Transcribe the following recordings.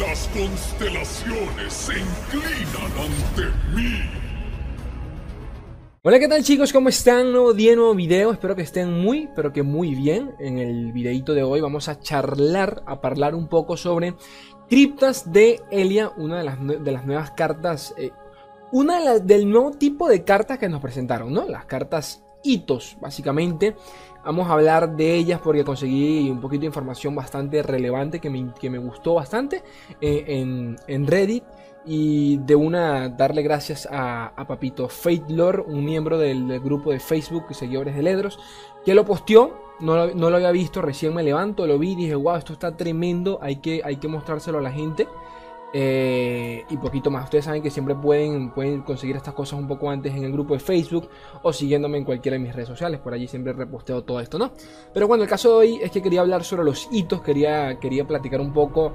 Las constelaciones se inclinan ante mí. Hola, ¿qué tal chicos? ¿Cómo están? Nuevo día, nuevo video. Espero que estén muy, pero que muy bien. En el videito de hoy vamos a charlar, a hablar un poco sobre criptas de Elia, una de las, de las nuevas cartas, eh, una del nuevo tipo de cartas que nos presentaron, ¿no? Las cartas hitos, básicamente. Vamos a hablar de ellas porque conseguí un poquito de información bastante relevante que me, que me gustó bastante eh, en, en Reddit y de una darle gracias a, Papito Fate Lore, un miembro del, grupo de Facebook Seguidores de Ledros, que lo posteó. No lo, no lo, había visto, recién me levanto, lo vi y dije, wow, esto está tremendo, hay que, hay que mostrárselo a la gente. Eh, y poquito más. Ustedes saben que siempre pueden, pueden conseguir estas cosas un poco antes en el grupo de Facebook o siguiéndome en cualquiera de mis redes sociales. Por allí siempre reposteo todo esto, ¿no? Pero bueno, el caso de hoy es que quería hablar sobre los hitos, quería, quería platicar un poco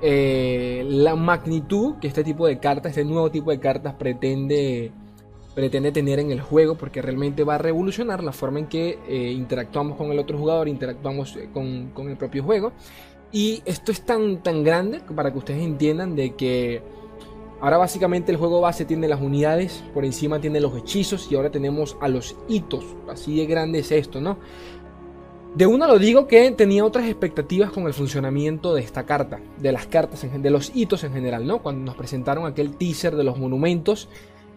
eh, la magnitud que este tipo de cartas, este nuevo tipo de cartas pretende, pretende tener en el juego, porque realmente va a revolucionar la forma en que eh, interactuamos con el otro jugador, interactuamos con, con, el propio juego. Y esto es tan, tan grande para que ustedes entiendan de que ahora básicamente el juego base tiene las unidades, por encima tiene los hechizos y ahora tenemos a los hitos. Así de grande es esto, ¿no? De una lo digo que tenía otras expectativas con el funcionamiento de esta carta, de las cartas, de los hitos en general, ¿no? Cuando nos presentaron aquel teaser de los monumentos,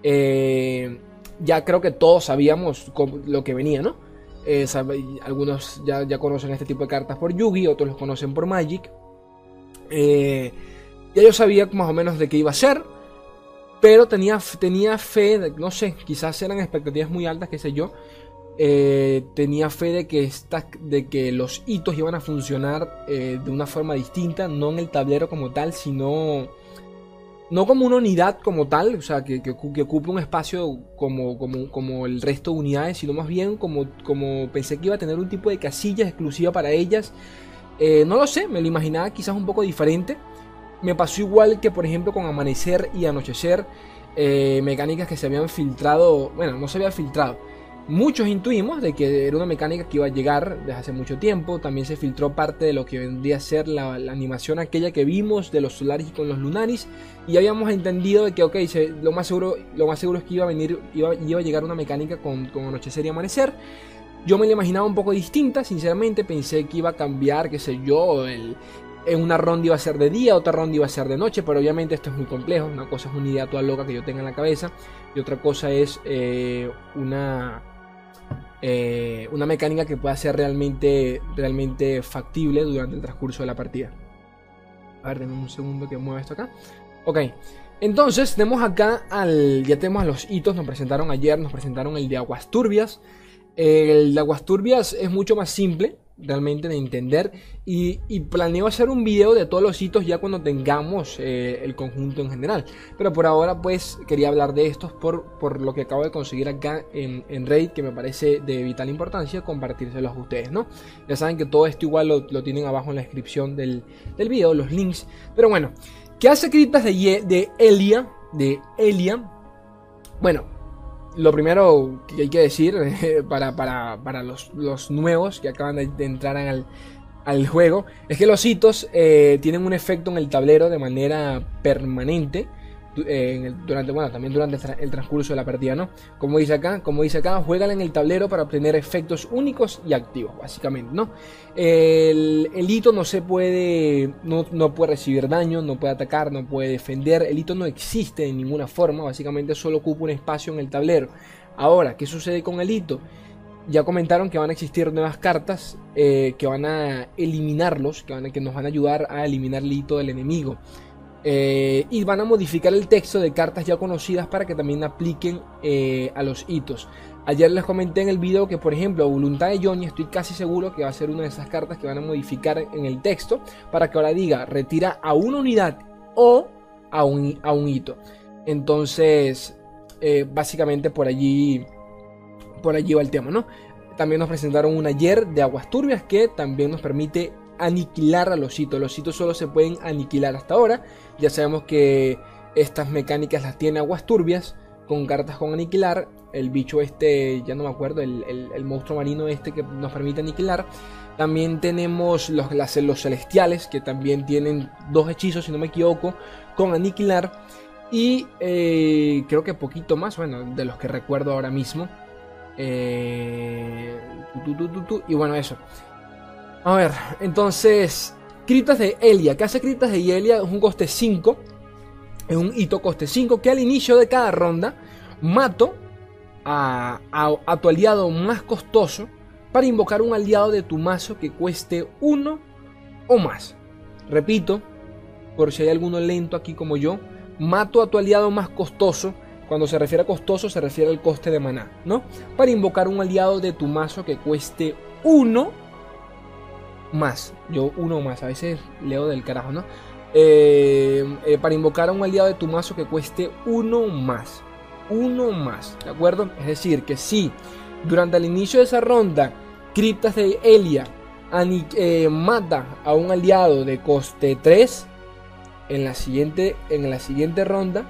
eh, ya creo que todos sabíamos lo que venía, ¿no? Eh, algunos ya, conocen este tipo de cartas por Yugi, otros los conocen por Magic. Eh, ya yo sabía más o menos de qué iba a ser, pero tenía, tenía fe, no sé, quizás eran expectativas muy altas, qué sé yo, eh, tenía fe de que, de que los hitos iban a funcionar de una forma distinta, no en el tablero como tal, sino no como una unidad como tal, o sea, que, que, ocupe un espacio como, como, como, el resto de unidades, sino más bien como, como pensé que iba a tener un tipo de casilla exclusiva para ellas. Eh, no lo sé, me lo imaginaba quizás un poco diferente. Me pasó igual que, por ejemplo, con Amanecer y Anochecer, mecánicas que se habían filtrado, bueno, no se habían filtrado Muchos intuimos de que era una mecánica que iba a llegar desde hace mucho tiempo. También se filtró parte de lo que vendría a ser la, animación aquella que vimos de los solares y con los lunaris. Y habíamos entendido de que, ok, lo, más seguro, lo más seguro es que iba a venir, iba, a llegar una mecánica con, con anochecer y amanecer. Yo me la imaginaba un poco distinta, sinceramente. Pensé que iba a cambiar, qué sé yo, en una ronda iba a ser de día, otra ronda iba a ser de noche, pero obviamente esto es muy complejo. Una cosa es una idea toda loca que yo tenga en la cabeza y otra cosa es eh, una eh, una mecánica que pueda ser realmente, realmente factible durante el transcurso de la partida. A ver, denme un segundo que mueva esto acá. Ok, entonces tenemos acá al. Ya tenemos a los hitos, nos presentaron ayer, nos presentaron el de aguas turbias. El de aguas turbias es mucho más simple realmente de entender. Y, planeo hacer un video de todos los hitos ya cuando tengamos eh, el conjunto en general. Pero por ahora pues quería hablar de estos por, por lo que acabo de conseguir acá en, en Raid que me parece de vital importancia compartírselos a ustedes no ya saben que todo esto igual lo, tienen abajo en la descripción del, del, video los links. Pero bueno ¿qué hace criptas de, de Elia? de Elia bueno lo primero que hay que decir para, para, los, nuevos que acaban de, entrar al, al, juego es que los hitos eh, tienen un efecto en el tablero de manera permanente durante, bueno, también durante el transcurso de la partida, ¿no? Como dice acá, como dice acá, juegan en el tablero para obtener efectos únicos y activos, básicamente, ¿no? El, hito no se puede, no, no, puede recibir daño, no puede atacar, no puede defender, el hito no existe de ninguna forma, básicamente solo ocupa un espacio en el tablero. Ahora, ¿qué sucede con el hito? Ya comentaron que van a existir nuevas cartas eh, que van a eliminarlos, que, van que nos van a ayudar a eliminar el hito del enemigo. Eh, y van a modificar el texto de cartas ya conocidas para que también apliquen eh, a los hitos. Ayer les comenté en el video que, por ejemplo, Voluntad de Johnny, estoy casi seguro que va a ser una de esas cartas que van a modificar en el texto para que ahora diga retira a una unidad o a un, a un hito. Entonces, eh, básicamente por allí, por allí va el tema, ¿no? También nos presentaron un ayer de aguas turbias que también nos permite aniquilar a los hitos. Los hitos solo se pueden aniquilar hasta ahora. Ya sabemos que estas mecánicas las tiene aguas turbias. con cartas con aniquilar. El bicho este, ya no me acuerdo, el, monstruo marino este que nos permite aniquilar. También tenemos los, celestiales, que también tienen dos hechizos, si no me equivoco, con aniquilar. Y eh, creo que poquito más, bueno, de los que recuerdo ahora mismo. Eh, y bueno, eso. A ver, entonces, criptas de Elia. ¿Qué hace criptas de Elia? Es un coste 5. Es un hito coste 5 que al inicio de cada ronda mato a, a, tu aliado más costoso para invocar un aliado de tu mazo que cueste 1 o más. Repito, por si hay alguno lento aquí como yo, mato a tu aliado más costoso. Cuando se refiere a costoso se refiere al coste de maná, ¿no? Para invocar un aliado de tu mazo que cueste 1 más. Yo uno más, a veces leo del carajo, ¿no? Eh, eh, para invocar a un aliado de tu mazo que cueste uno más. Uno más, ¿de acuerdo? Es decir, que si durante el inicio de esa ronda, Criptas de Elia eh, mata a un aliado de coste 3, en la siguiente, en la siguiente ronda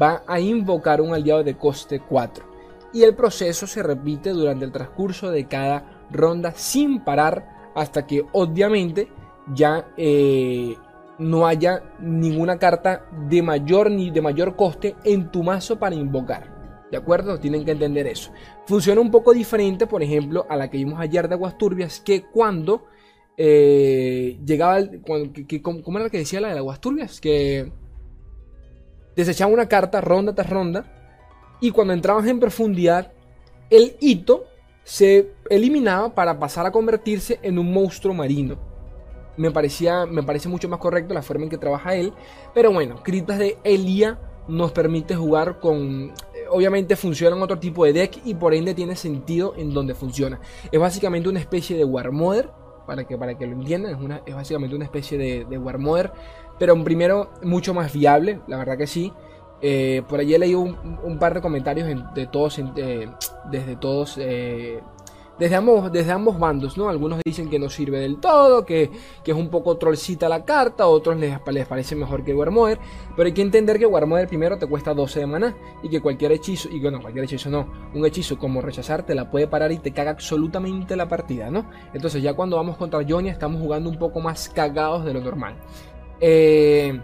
va a invocar un aliado de coste 4. Y el proceso se repite durante el transcurso de cada ronda sin parar hasta que obviamente ya eh, no haya ninguna carta de mayor ni de mayor coste en tu mazo para invocar. ¿De acuerdo? Tienen que entender eso. Funciona un poco diferente, por ejemplo, a la que vimos ayer de Aguas Turbias, que cuando eh, llegaba, ¿cómo era la que decía la de Aguas Turbias? Que desechaba una carta ronda tras ronda y cuando entrabas en profundidad, el hito se eliminaba para pasar a convertirse en un monstruo marino. Me, parecía, me parece mucho más correcto la forma en que trabaja él. Pero bueno, Criptas de Elia nos permite jugar con... Eh, obviamente funciona en otro tipo de deck y por ende tiene sentido en donde funciona. Es básicamente una especie de War Mother, para que, para que lo entiendan, es, una, es básicamente una especie de, de War Mother, pero primero mucho más viable, la verdad que sí. Eh, por allí leí un, un, par de comentarios de todos, desde todos, eh, desde, ambos, desde ambos bandos, ¿no? Algunos dicen que no sirve del todo, que, que es un poco trollcita la carta, otros les, les, parece mejor que Warmother, pero hay que entender que Warmother primero te cuesta 12 de maná y que cualquier hechizo, y bueno, cualquier hechizo no, un hechizo como rechazar te la puede parar y te caga absolutamente la partida, ¿no? Entonces ya cuando vamos contra Jonia estamos jugando un poco más cagados de lo normal. Eh,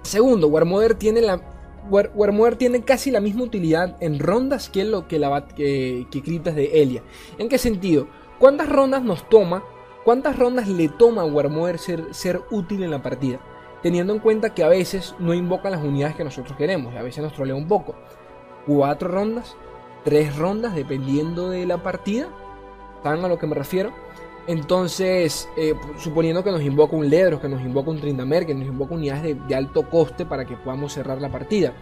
segundo, Warmother tiene la Warmoer tiene casi la misma utilidad en rondas que lo que, la, que, de Elia. ¿En qué sentido? ¿Cuántas rondas nos toma? ¿Cuántas rondas le toma a Warmoer ser, ser útil en la partida? Teniendo en cuenta que a veces no invoca las unidades que nosotros queremos, a veces nos trolea un poco. ¿Cuatro rondas? ¿Tres rondas? Dependiendo de la partida. ¿Saben a lo que me refiero? Entonces, eh, suponiendo que nos invoca un Ledros, que nos invoca un Trindamer, que nos invoca unidades de, alto coste para que podamos cerrar la partida.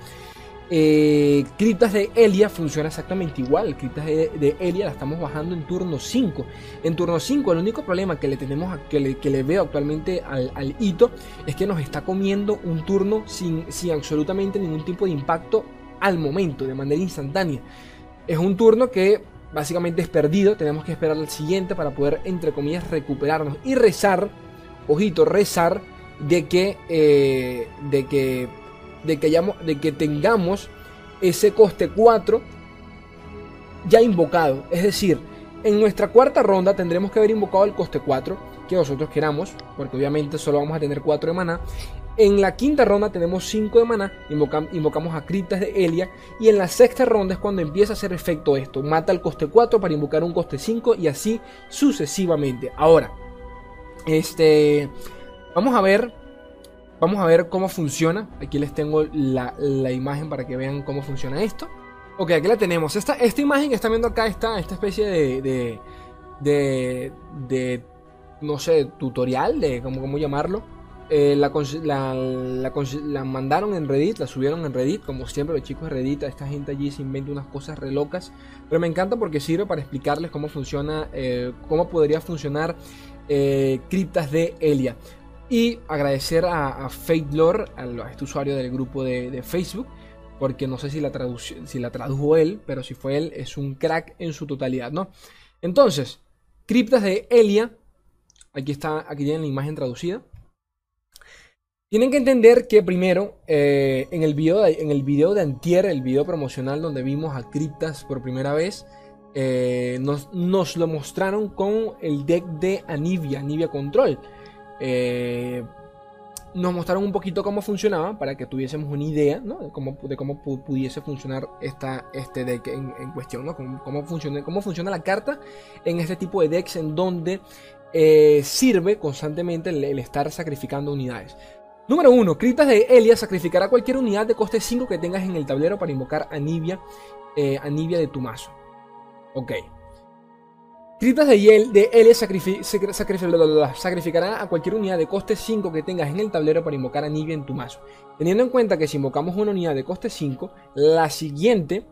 Eh, criptas de Elia funciona exactamente igual. Criptas de, Elia la estamos bajando en turno 5. En turno 5, el único problema que le tenemos que le, que le veo actualmente al, al, hito es que nos está comiendo un turno sin, sin absolutamente ningún tipo de impacto al momento, de manera instantánea. Es un turno que básicamente es perdido. Tenemos que esperar al siguiente para poder, entre comillas, recuperarnos y rezar, ojito, rezar de que, eh, de que, de que, hayamos, de que tengamos ese coste 4 ya invocado. Es decir, en nuestra cuarta ronda tendremos que haber invocado el coste 4 que nosotros queramos, porque obviamente solo vamos a tener 4 de maná. En la quinta ronda tenemos 5 de maná, invocamos a Criptas de Elia. Y en la sexta ronda es cuando empieza a hacer efecto esto. Mata el coste 4 para invocar un coste 5 y así sucesivamente. Ahora, este, vamos a ver, vamos a ver cómo funciona. Aquí les tengo la, imagen para que vean cómo funciona esto. Ok, aquí la tenemos. Esta, esta imagen que están viendo acá está esta especie de, de, de, de no sé, tutorial, de cómo, cómo llamarlo eh, la, la, mandaron en Reddit, la subieron en Reddit, como siempre los chicos de Reddit, esta gente allí se inventa unas cosas re locas, pero me encanta porque sirve para explicarles cómo funciona, eh, cómo podría funcionar eh, criptas de Elia. Y agradecer a, a a, este usuario del grupo de, Facebook, porque no sé si la, si la tradujo él, pero si fue él, es un crack en su totalidad, ¿no? Entonces, criptas de Elia, aquí está, aquí tienen la imagen traducida. Tienen que entender que primero, eh, en, el video de, en el video de Antier, el video promocional donde vimos a Criptas por primera vez, eh, nos, nos, lo mostraron con el deck de Anivia, Anivia Control. Eh, nos mostraron un poquito cómo funcionaba para que tuviésemos una idea de, cómo, de cómo pudiese funcionar esta, este deck en, cuestión, ¿no? Cómo, funciona, cómo funciona la carta en este tipo de decks en donde sirve constantemente el, estar sacrificando unidades. Número 1. Criptas de Elia sacrificará cualquier unidad de coste 5 que tengas en el tablero para invocar a Nibia, de tu mazo. Ok. Criptas de, Yel, de L sacrificará a cualquier unidad de coste 5 que tengas en el tablero para invocar a Nibia en tu mazo. Teniendo en cuenta que si invocamos una unidad de coste 5, la siguiente,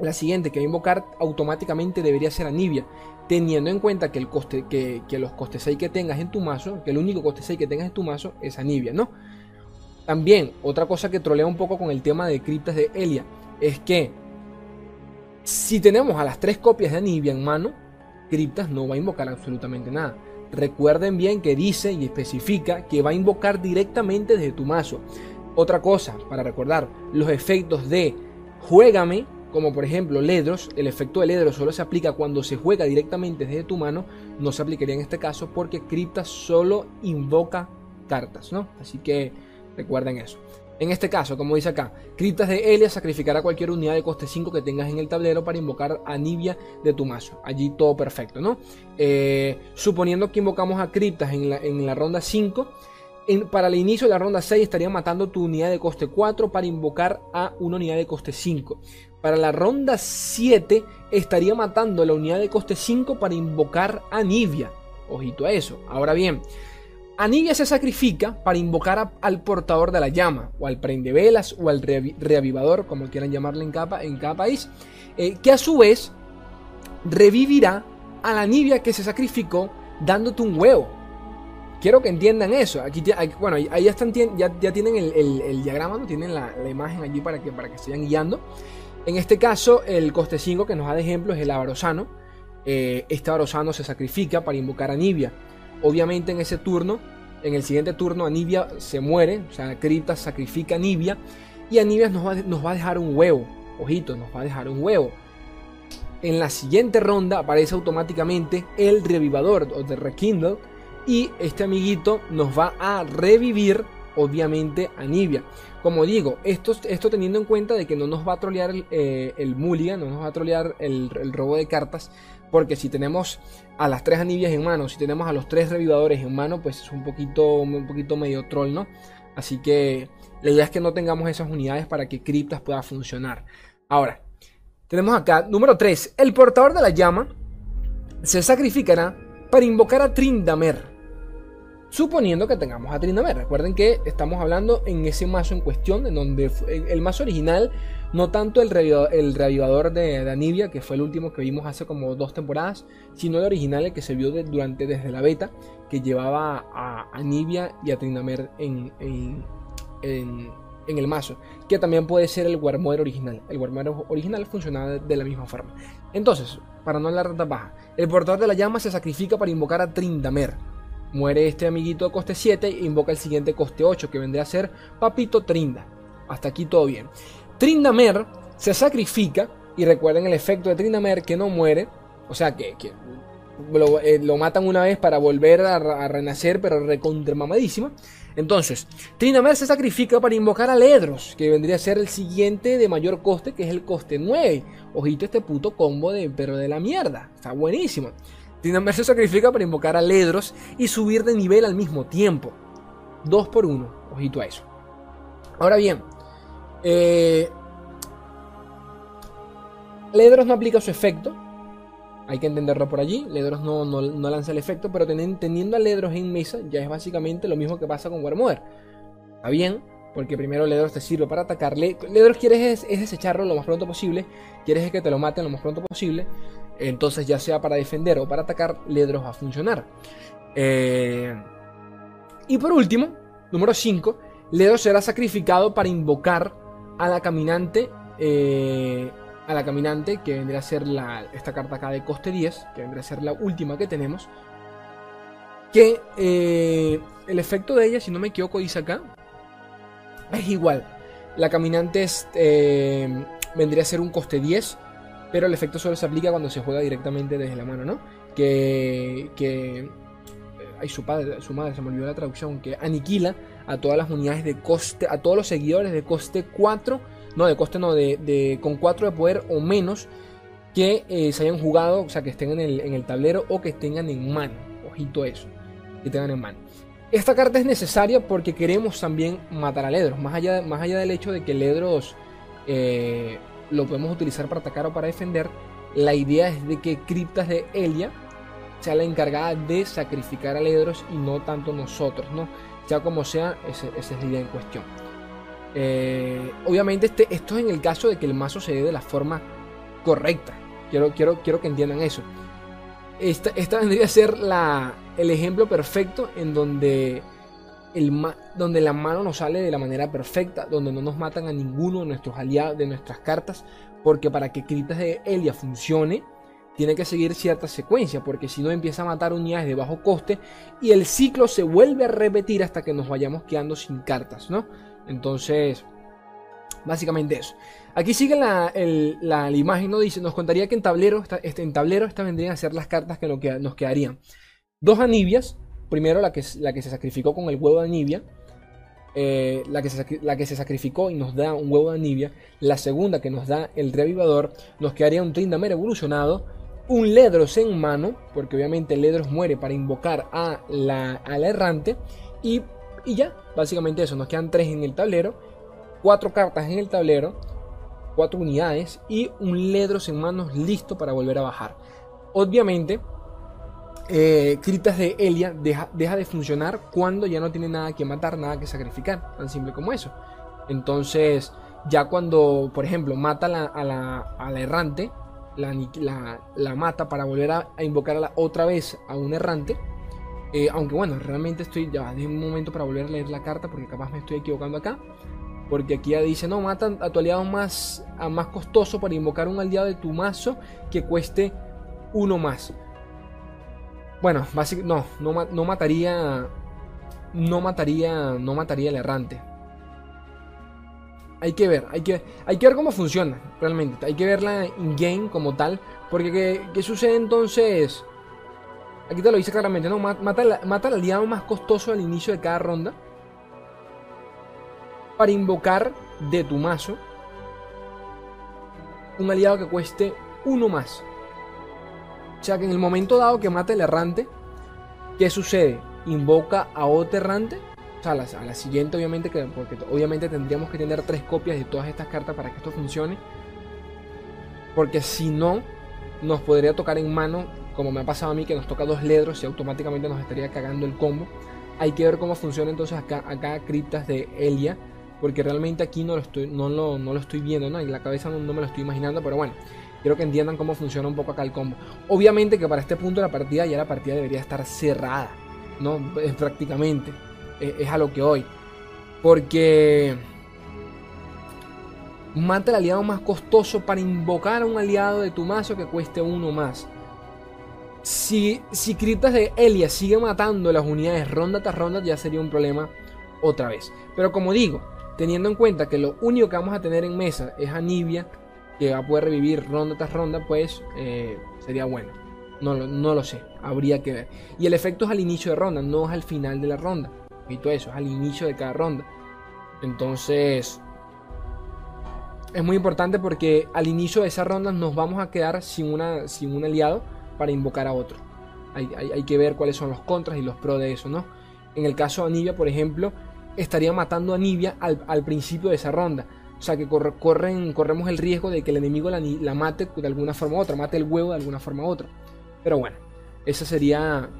la siguiente que va a invocar automáticamente debería ser a Nibia. Teniendo en cuenta que, el coste, que, los costes 6 que tengas en tu mazo, que el único coste 6 que tengas en tu mazo es Anivia, ¿no? También, otra cosa que trolea un poco con el tema de criptas de Elia es que si tenemos a las tres copias de Anivia en mano, Criptas no va a invocar absolutamente nada. Recuerden bien que dice y especifica que va a invocar directamente desde tu mazo. Otra cosa para recordar, los efectos de juégame, como por ejemplo Ledros, el efecto de Ledros solo se aplica cuando se juega directamente desde tu mano, no se aplicaría en este caso porque Criptas solo invoca cartas, ¿no? Así que recuerden eso. En este caso, como dice acá, criptas de Elia sacrificará cualquier unidad de coste 5 que tengas en el tablero para invocar a Nibia de tu mazo. Allí todo perfecto, ¿no? Eh, suponiendo que invocamos a criptas en la, ronda 5, para el inicio de la ronda 6 estaría matando tu unidad de coste 4 para invocar a una unidad de coste 5. Para la ronda 7 estaría matando la unidad de coste 5 para invocar a Nibia. Ojito a eso. Ahora bien, Anivia se sacrifica para invocar al portador de la llama, o al prendevelas, o al reavivador, como quieran llamarle en cada, en cada país, eh, que a su vez revivirá a la Anivia que se sacrificó dándote un huevo. Quiero que entiendan eso. Aquí, bueno, ahí ya, están, ya, tienen el, diagrama, ¿no? tienen la, imagen allí para que, para que se vayan guiando. En este caso, el coste 5 que nos da de ejemplo es el Avarosano. Eh, este Avarosano se sacrifica para invocar a Anivia. Obviamente en ese turno, en el siguiente turno Anivia se muere, o sea, Cripta sacrifica a Anivia y Anivia nos va, nos va a dejar un huevo. Ojito, nos va a dejar un huevo. En la siguiente ronda aparece automáticamente el revivador o de Rekindle y este amiguito nos va a revivir obviamente a Nibia. Como digo, esto, esto teniendo en cuenta de que no nos va a trolear el, eh, no nos va a trolear el, robo de cartas, porque si tenemos a las tres anivias en mano, si tenemos a los tres revivadores en mano, pues es un poquito, un poquito medio troll, ¿no? Así que la idea es que no tengamos esas unidades para que Criptas pueda funcionar. Ahora, tenemos acá, número 3, el portador de la llama se sacrificará para invocar a Trindamer. Suponiendo que tengamos a Trindamer. Recuerden que estamos hablando en ese mazo en cuestión, en donde el mazo original no tanto el, reavivador, de, Anivia, que fue el último que vimos hace como dos temporadas, sino el original, que se vio durante desde la beta, que llevaba a Anivia y a Trinamer en, el mazo, que también puede ser el Warmother original. El Warmother original funcionaba de, la misma forma. Entonces, para no hablar de baja, el portador de la llama se sacrifica para invocar a Trindamer. Muere este amiguito de coste 7 e invoca el siguiente coste 8, que vendría a ser Papito Trinda. Hasta aquí todo bien. Trindamer se sacrifica, y recuerden el efecto de Trindamer que no muere, o sea que, eh, lo, matan una vez para volver a, renacer, pero mamadísimo. Entonces, Trindamer se sacrifica para invocar a Ledros, que vendría a ser el siguiente de mayor coste, que es el coste 9. Ojito este puto combo de pero de la mierda, está buenísimo. Trindamer se sacrifica para invocar a Ledros y subir de nivel al mismo tiempo. 2 por 1, ojito a eso. Ahora bien, eh, Ledros no aplica su efecto. Hay que entenderlo por allí. Ledros no, no, lanza el efecto, pero teniendo a Ledros en mesa ya es básicamente lo mismo que pasa con Warmother. Está bien, porque primero Ledros te sirve para atacarle. Ledros quieres es, desecharlo lo más pronto posible. Quieres que te lo maten lo más pronto posible. Entonces, ya sea para defender o para atacar, Ledros va a funcionar. Eh, y por último, número 5, Ledros será sacrificado para invocar a la caminante. Eh, a la caminante, que vendría a ser la, esta carta acá de coste 10, que vendría a ser la última que tenemos. Que eh, el efecto de ella, si no me equivoco, dice acá, es igual. La caminante vendría a ser un coste 10, pero el efecto solo se aplica cuando se juega directamente desde la mano, ¿no? Que, que ay, su padre, su madre, se me olvidó la traducción, que aniquila a todas las unidades de coste, a todos los seguidores de coste 4, no, de coste no, de, con 4 de poder o menos que eh, se hayan jugado, o sea, que estén en el, en el tablero o que tengan en mano. Ojito eso, que tengan en mano. Esta carta es necesaria porque queremos también matar a Ledros, más allá, más allá del hecho de que Ledros eh, lo podemos utilizar para atacar o para defender, la idea es de que Criptas de Elia sea la encargada de sacrificar a Ledros y no tanto nosotros, ¿no? Sea como sea, esa es la idea en cuestión. Eh, obviamente este, esto es en el caso de que el mazo se dé de la forma correcta. Quiero, quiero, quiero que entiendan eso. Esta, esta vendría a ser la, el ejemplo perfecto en donde, el, donde la mano nos sale de la manera perfecta, donde no nos matan a ninguno de nuestros aliados, de nuestras cartas, porque para que Critas de Elia funcione, tiene que seguir cierta secuencia, porque si no empieza a matar unidades de bajo coste y el ciclo se vuelve a repetir hasta que nos vayamos quedando sin cartas, ¿no? Entonces, básicamente eso. Aquí sigue la, imagen, ¿no? Dice, nos contaría que en tablero, este, en tablero estas vendrían a ser las cartas que nos, quedarían. Dos anibias, primero la que, la que se sacrificó con el huevo de anibia, eh, la, que se, la, que se, sacrificó y nos da un huevo de anibia, la segunda que nos da el reavivador, nos quedaría un Trindamer evolucionado, un Ledros en mano, porque obviamente Ledros muere para invocar a la, errante, y, y, ya, básicamente eso, nos quedan tres en el tablero, cuatro cartas en el tablero, cuatro unidades y un Ledros en manos listo para volver a bajar. Obviamente, eh, Critas de Elia deja, deja, de funcionar cuando ya no tiene nada que matar, nada que sacrificar, tan simple como eso. Entonces, ya cuando, por ejemplo, mata a la errante, la, la, mata para volver a, invocar otra vez a un errante. Eh, aunque bueno, realmente estoy ya de un momento para volver a leer la carta porque capaz me estoy equivocando acá. Porque aquí ya dice, no, mata a tu aliado más, a más costoso para invocar un aliado de tu mazo que cueste uno más. Bueno, básicamente, no, no, no mataría, no mataría, no mataría el errante hay que ver, hay que, hay que ver cómo funciona realmente. Hay que verla in-game como tal. Porque ¿qué, sucede entonces? Aquí te lo dice claramente, ¿no? Mata, mata al aliado más costoso al inicio de cada ronda. Para invocar de tu mazo un aliado que cueste uno más. O sea que en el momento dado que mata el errante, ¿qué sucede? Invoca a otro errante a la, a la siguiente, obviamente, que, porque obviamente tendríamos que tener tres copias de todas estas cartas para que esto funcione. Porque si no, nos podría tocar en mano, como me ha pasado a mí, que nos toca dos ledros y automáticamente nos estaría cagando el combo. Hay que ver cómo funciona entonces acá, acá criptas de Elia. Porque realmente aquí no lo estoy, no lo, no lo estoy viendo, ¿no? En la cabeza no, me lo estoy imaginando, pero bueno. Quiero que entiendan cómo funciona un poco acá el combo. Obviamente que para este punto de la partida ya la partida debería estar cerrada, ¿no? Prácticamente es, a lo que hoy. Porque mata al aliado más costoso para invocar a un aliado de tu mazo que cueste uno más. Si, si Criptas de Elia sigue matando las unidades ronda tras ronda, ya sería un problema otra vez. Pero como digo, teniendo en cuenta que lo único que vamos a tener en mesa es Anivia, que va a poder revivir ronda tras ronda, pues eh, sería bueno. No, no lo sé, habría que ver. Y el efecto es al inicio de ronda, no es al final de la ronda y todo eso, es al inicio de cada ronda. Entonces, es muy importante porque al inicio de esa ronda nos vamos a quedar sin, una, sin un aliado para invocar a otro. Hay, hay, que ver cuáles son los contras y los pros de eso, ¿no? En el caso de Anivia, por ejemplo, estaría matando a Anivia al, principio de esa ronda. O sea que corren, corremos el riesgo de que el enemigo la, la, mate de alguna forma u otra, mate el huevo de alguna forma u otra. Pero bueno, esa sería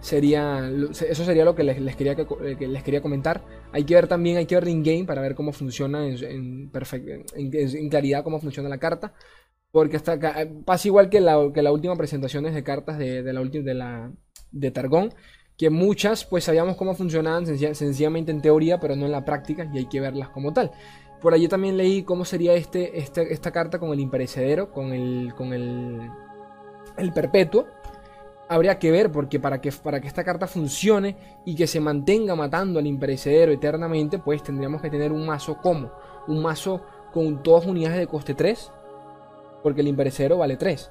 sería eso sería lo que les, quería eh, que, les quería comentar. Hay que ver también hay que ver in game para ver cómo funciona en, en, claridad cómo funciona la carta. Porque hasta acá, eh, pasa igual que la, que la última presentaciones de cartas de, la última de la de Targón que muchas pues sabíamos cómo funcionaban sencillamente en teoría pero no en la práctica y hay que verlas como tal por allí también leí cómo sería este, este esta carta con el imperecedero con el con el el perpetuo habría que ver, porque para que, para que esta carta funcione y que se mantenga matando al imperecedero eternamente, pues tendríamos que tener un mazo como, un mazo con todas unidades de coste 3, porque el imperecedero vale 3.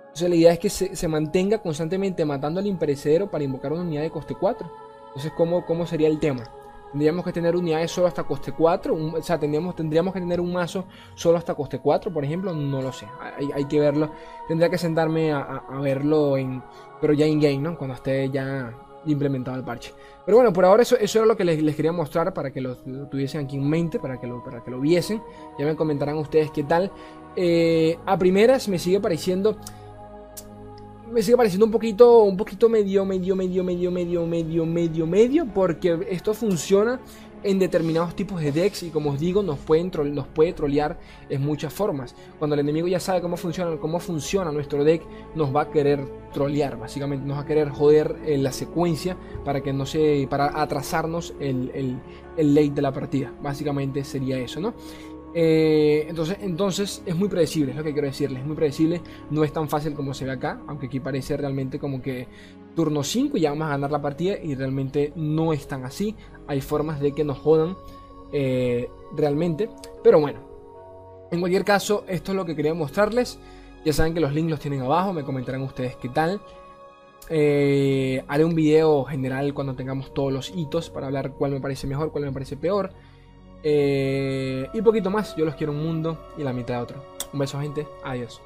Entonces la idea es que se, mantenga constantemente matando al imperecedero para invocar una unidad de coste 4. Entonces, ¿cómo, cómo sería el tema? Tendríamos que tener unidades solo hasta coste 4. o sea, tendríamos, tendríamos que tener un mazo solo hasta coste 4, por ejemplo. No lo sé. Hay, que verlo. Tendría que sentarme a, verlo en. Pero ya in game, ¿no? Cuando esté ya implementado el parche. Pero bueno, por ahora eso, eso era lo que les, quería mostrar para que lo, tuviesen aquí en mente, para que lo, para que lo viesen. Ya me comentarán ustedes qué tal. Eh, a primeras me sigue pareciendo me sigue pareciendo un poquito, un poquito medio, medio, medio, medio, medio, medio, medio, medio, porque esto funciona en determinados tipos de decks y como os digo nos, pueden nos puede trolear en muchas formas. Cuando el enemigo ya sabe cómo funciona, cómo funciona nuestro deck, nos va a querer trolear, básicamente nos va a querer joder en la secuencia para que no se, para atrasarnos el, el, el late de la partida. Básicamente sería eso, ¿no? Eh, entonces, entonces es muy predecible, es lo que quiero decirles, es muy predecible, no es tan fácil como se ve acá, aunque aquí parece realmente como que turno 5 y ya vamos a ganar la partida y realmente no es tan así, hay formas de que nos jodan eh, realmente, pero bueno, en cualquier caso, esto es lo que quería mostrarles, ya saben que los links los tienen abajo, me comentarán ustedes qué tal. Eh, haré un video general cuando tengamos todos los hitos para hablar cuál me parece mejor, cuál me parece peor. Eh, y poquito más, yo los quiero un mundo y la mitad de otro. Un beso gente, adiós.